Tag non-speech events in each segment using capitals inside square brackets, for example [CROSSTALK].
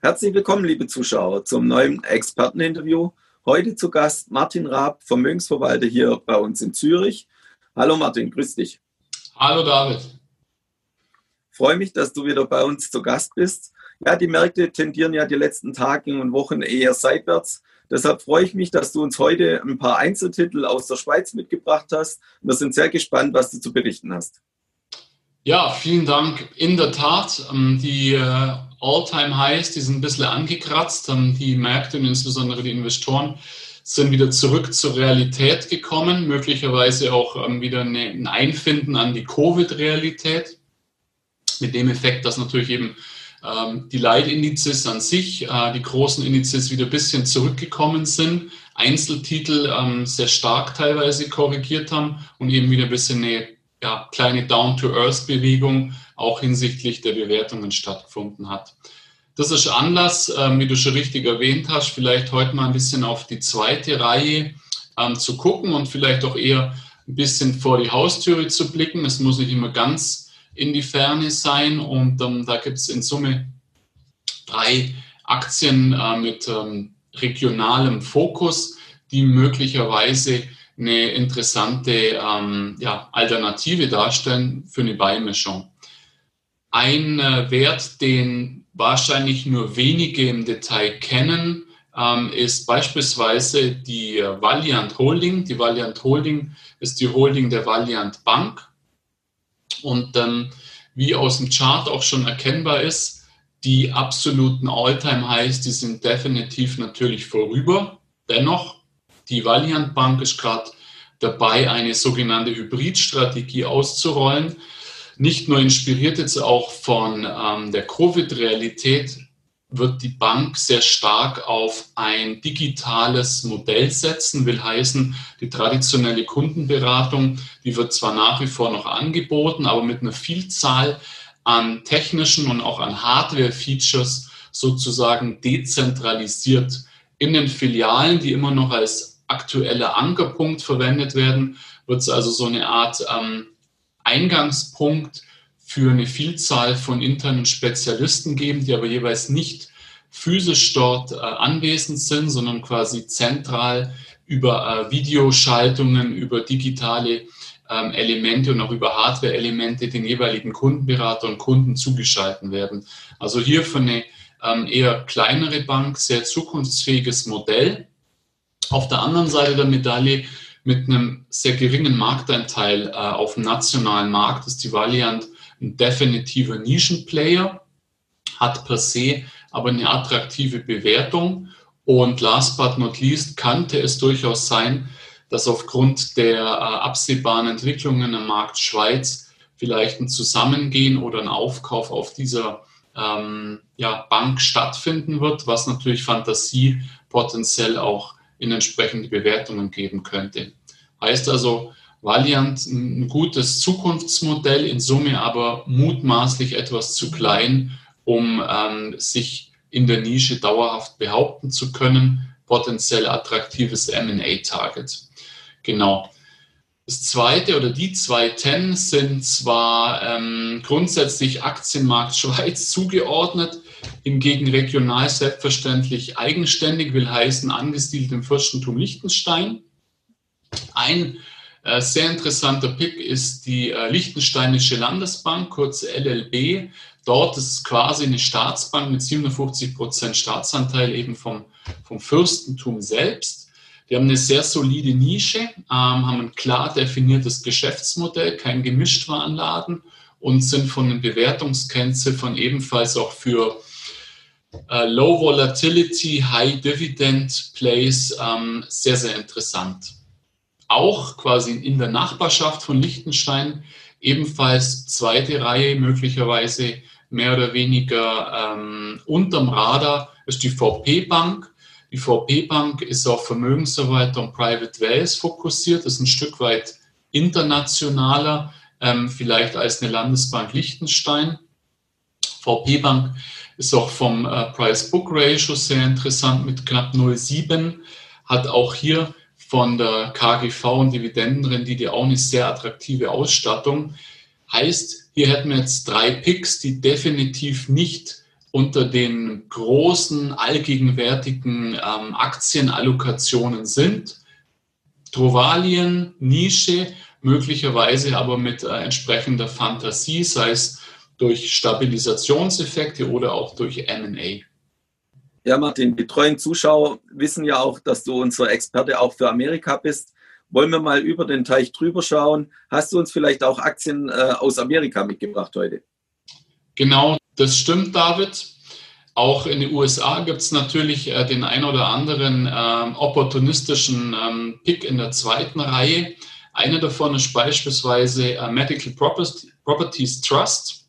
Herzlich willkommen, liebe Zuschauer, zum neuen Experteninterview. Heute zu Gast Martin Raab, Vermögensverwalter hier bei uns in Zürich. Hallo Martin, grüß dich. Hallo David. Freue mich, dass du wieder bei uns zu Gast bist. Ja, die Märkte tendieren ja die letzten Tage und Wochen eher seitwärts. Deshalb freue ich mich, dass du uns heute ein paar Einzeltitel aus der Schweiz mitgebracht hast. Wir sind sehr gespannt, was du zu berichten hast. Ja, vielen Dank. In der Tat, ähm, die äh, All-Time-Highs, die sind ein bisschen angekratzt. Ähm, die Märkte und insbesondere die Investoren sind wieder zurück zur Realität gekommen, möglicherweise auch ähm, wieder ein Einfinden an die Covid-Realität. Mit dem Effekt, dass natürlich eben die Leitindizes an sich, äh, die großen Indizes wieder ein bisschen zurückgekommen sind, Einzeltitel sehr stark teilweise korrigiert haben und eben wieder ein bisschen eine ja, kleine Down-to-Earth-Bewegung auch hinsichtlich der Bewertungen stattgefunden hat. Das ist Anlass, ähm, wie du schon richtig erwähnt hast, vielleicht heute mal ein bisschen auf die zweite Reihe ähm, zu gucken und vielleicht auch eher ein bisschen vor die Haustüre zu blicken. Es muss nicht immer ganz in die Ferne sein und ähm, da gibt es in Summe drei Aktien äh, mit regionalem Fokus, die möglicherweise eine interessante ähm, ja, Alternative darstellen für eine Beimischung. Ein äh, Wert, den wahrscheinlich nur wenige im Detail kennen, ähm, ist beispielsweise die äh, Valiant Holding. Die Valiant Holding ist die Holding der Valiant Bank. Und ähm, wie aus dem Chart auch schon erkennbar ist, die absoluten All-Time-Highs, die sind definitiv natürlich vorüber. Dennoch die Valiant Bank ist gerade dabei, eine sogenannte Hybridstrategie auszurollen. Nicht nur inspiriert jetzt auch von ähm, der Covid-Realität, wird die Bank sehr stark auf ein digitales Modell setzen, will heißen, die traditionelle Kundenberatung, die wird zwar nach wie vor noch angeboten, aber mit einer Vielzahl an technischen und auch an Hardware-Features sozusagen dezentralisiert in den Filialen, die immer noch als aktueller Ankerpunkt verwendet werden, wird es also so eine Art ähm, Eingangspunkt für eine Vielzahl von internen Spezialisten geben, die aber jeweils nicht physisch dort äh, anwesend sind, sondern quasi zentral über äh, Videoschaltungen, über digitale ähm, Elemente und auch über Hardware-Elemente den jeweiligen Kundenberater und Kunden zugeschalten werden. Also hier für eine ähm, eher kleinere Bank sehr zukunftsfähiges Modell. Auf der anderen Seite der Medaille mit einem sehr geringen Markteinteil äh, auf dem nationalen Markt ist die Valiant ein definitiver Nischenplayer, hat per se aber eine attraktive Bewertung. Und last but not least könnte es durchaus sein, dass aufgrund der äh, absehbaren Entwicklungen im Markt Schweiz vielleicht ein Zusammengehen oder ein Aufkauf auf dieser ähm, ja, Bank stattfinden wird, was natürlich Fantasie potenziell auch in entsprechende Bewertungen geben könnte. Heißt also, Valiant ein gutes Zukunftsmodell, in Summe aber mutmaßlich etwas zu klein, um ähm, sich in der Nische dauerhaft behaupten zu können. Potenziell attraktives MA-Target. Genau. Das zweite oder die zwei TEN sind zwar ähm, grundsätzlich Aktienmarkt Schweiz [LAUGHS] zugeordnet, hingegen regional selbstverständlich eigenständig, will heißen angesiedelt im Fürstentum Liechtenstein. Ein äh, sehr interessanter Pick ist die äh, Liechtensteinische Landesbank, kurz LLB. Dort ist es quasi eine Staatsbank mit 57 Prozent Staatsanteil eben vom, vom Fürstentum selbst. Die haben eine sehr solide Nische, ähm, haben ein klar definiertes Geschäftsmodell, kein Gemischtwarenladen und sind von den Bewertungskennziffern ebenfalls auch für äh, Low Volatility, High Dividend Plays ähm, sehr, sehr interessant. Auch quasi in der Nachbarschaft von Liechtenstein ebenfalls zweite Reihe, möglicherweise mehr oder weniger ähm, unterm Radar, ist die VP Bank. Die VP Bank ist auf Vermögensverwalter und Private Wealth fokussiert, ist ein Stück weit internationaler, ähm, vielleicht als eine Landesbank Liechtenstein. VP Bank ist auch vom äh, Price-Book-Ratio sehr interessant mit knapp 0,7. Hat auch hier von der KGV und Dividendenrendite auch eine sehr attraktive Ausstattung. Heißt, hier hätten wir jetzt drei Picks, die definitiv nicht unter den großen allgegenwärtigen ähm, Aktienallokationen sind. Trovalien, Nische, möglicherweise aber mit äh, entsprechender Fantasie, sei es durch Stabilisationseffekte oder auch durch MA. Ja, Martin, die treuen Zuschauer wissen ja auch, dass du unser Experte auch für Amerika bist. Wollen wir mal über den Teich drüber schauen? Hast du uns vielleicht auch Aktien äh, aus Amerika mitgebracht heute? Genau, das stimmt, David. Auch in den USA gibt es natürlich äh, den ein oder anderen äh, opportunistischen ähm, Pick in der zweiten Reihe. Einer davon ist beispielsweise äh, Medical Properties Trust,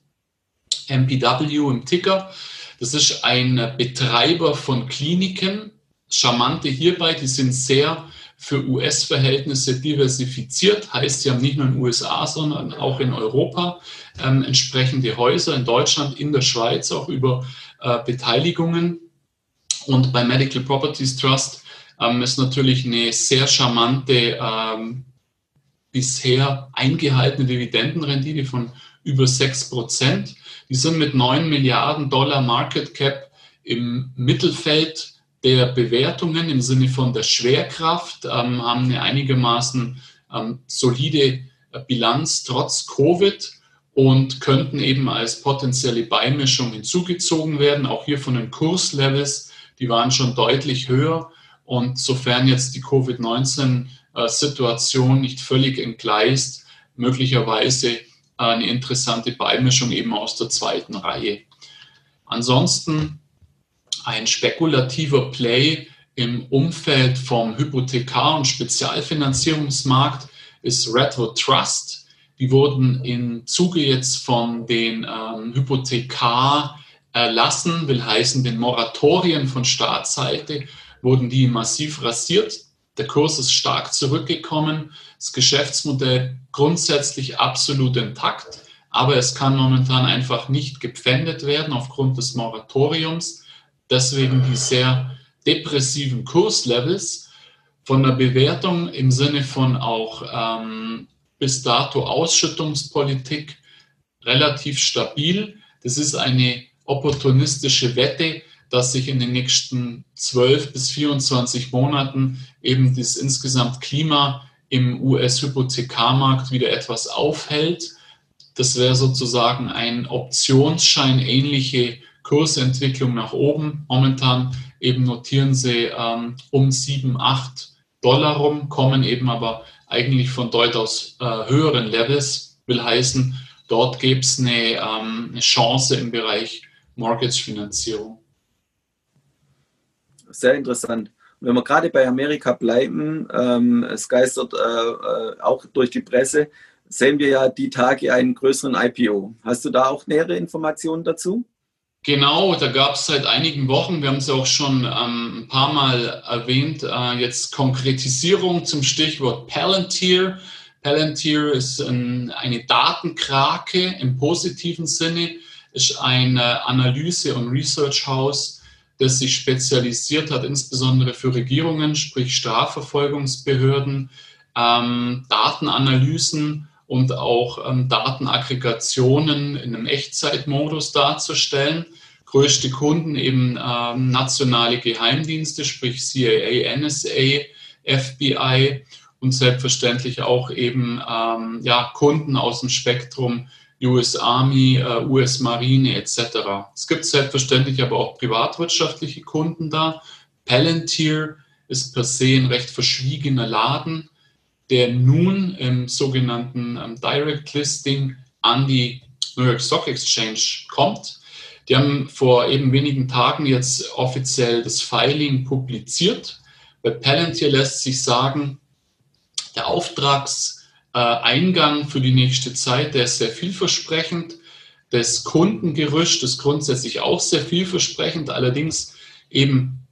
MPW im Ticker. Das ist ein Betreiber von Kliniken. Charmante hierbei, die sind sehr für US-Verhältnisse diversifiziert, heißt, sie haben nicht nur in den USA, sondern auch in Europa ähm, entsprechende Häuser, in Deutschland, in der Schweiz auch über äh, Beteiligungen. Und bei Medical Properties Trust ähm, ist natürlich eine sehr charmante, ähm, bisher eingehaltene Dividendenrendite von über 6 Prozent. Die sind mit 9 Milliarden Dollar Market Cap im Mittelfeld der Bewertungen im Sinne von der Schwerkraft, ähm, haben eine einigermaßen ähm, solide äh, Bilanz trotz Covid und könnten eben als potenzielle Beimischung hinzugezogen werden. Auch hier von den Kurslevels, die waren schon deutlich höher. Und sofern jetzt die Covid-19-Situation nicht völlig entgleist, möglicherweise eine interessante Beimischung eben aus der zweiten Reihe. Ansonsten ein spekulativer Play im Umfeld vom Hypothekar- und Spezialfinanzierungsmarkt ist Retro Trust. Die wurden im Zuge jetzt von den ähm, Hypothekar erlassen, will heißen den Moratorien von Staatsseite, wurden die massiv rasiert. Der Kurs ist stark zurückgekommen. Das Geschäftsmodell grundsätzlich absolut intakt, aber es kann momentan einfach nicht gepfändet werden aufgrund des Moratoriums. Deswegen die sehr depressiven Kurslevels von der Bewertung im Sinne von auch ähm, bis dato Ausschüttungspolitik relativ stabil. Das ist eine opportunistische Wette, dass sich in den nächsten 12 bis 24 Monaten eben das insgesamt Klima im US-Hypothekarmarkt wieder etwas aufhält. Das wäre sozusagen ein Optionsschein ähnliche Kursentwicklung nach oben. Momentan eben notieren sie ähm, um 7, 8 Dollar rum, kommen eben aber eigentlich von durchaus äh, höheren Levels, will heißen, dort gäbe es eine, ähm, eine Chance im Bereich Mortgage-Finanzierung. Sehr interessant. Wenn wir gerade bei Amerika bleiben, ähm, es geistert äh, äh, auch durch die Presse, sehen wir ja die Tage einen größeren IPO. Hast du da auch nähere Informationen dazu? Genau, da gab es seit einigen Wochen, wir haben es ja auch schon ähm, ein paar Mal erwähnt, äh, jetzt Konkretisierung zum Stichwort Palantir. Palantir ist ein, eine Datenkrake im positiven Sinne, ist ein Analyse- und Research-Haus, das sich spezialisiert hat, insbesondere für Regierungen, sprich Strafverfolgungsbehörden, ähm, Datenanalysen und auch ähm, Datenaggregationen in einem Echtzeitmodus darzustellen. Größte Kunden eben ähm, nationale Geheimdienste, sprich CIA, NSA, FBI und selbstverständlich auch eben ähm, ja, Kunden aus dem Spektrum US Army, äh, US Marine etc. Es gibt selbstverständlich aber auch privatwirtschaftliche Kunden da. Palantir ist per se ein recht verschwiegener Laden der nun im sogenannten ähm, Direct Listing an die New York Stock Exchange kommt. Die haben vor eben wenigen Tagen jetzt offiziell das Filing publiziert. Bei Palantir lässt sich sagen, der Auftragseingang für die nächste Zeit, der ist sehr vielversprechend. Das Kundengerüst ist grundsätzlich auch sehr vielversprechend. Allerdings eben,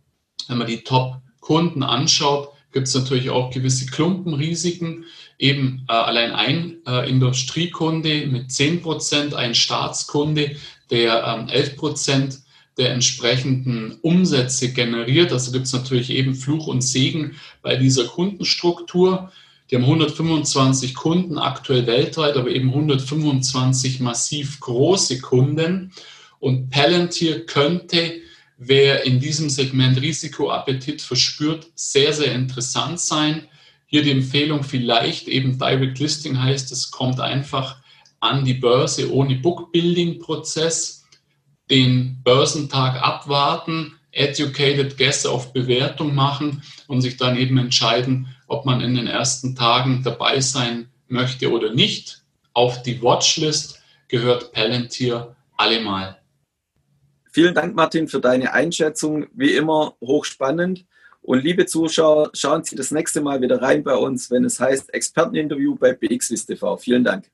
wenn man die Top-Kunden anschaut, gibt es natürlich auch gewisse Klumpenrisiken. Eben äh, allein ein äh, Industriekunde mit 10 Prozent, ein Staatskunde, der ähm, 11 Prozent der entsprechenden Umsätze generiert. Also gibt es natürlich eben Fluch und Segen bei dieser Kundenstruktur. Die haben 125 Kunden aktuell weltweit, aber eben 125 massiv große Kunden. Und Palantir könnte, wer in diesem Segment Risikoappetit verspürt, sehr, sehr interessant sein. Hier die Empfehlung vielleicht eben Direct Listing heißt, es kommt einfach an die Börse ohne Bookbuilding-Prozess, den Börsentag abwarten, educated guess auf Bewertung machen und sich dann eben entscheiden, ob man in den ersten Tagen dabei sein möchte oder nicht. Auf die Watchlist gehört Palantir allemal. Vielen Dank, Martin, für deine Einschätzung. Wie immer hochspannend. Und liebe Zuschauer, schauen Sie das nächste Mal wieder rein bei uns, wenn es heißt Experteninterview bei BXWIST TV. Vielen Dank.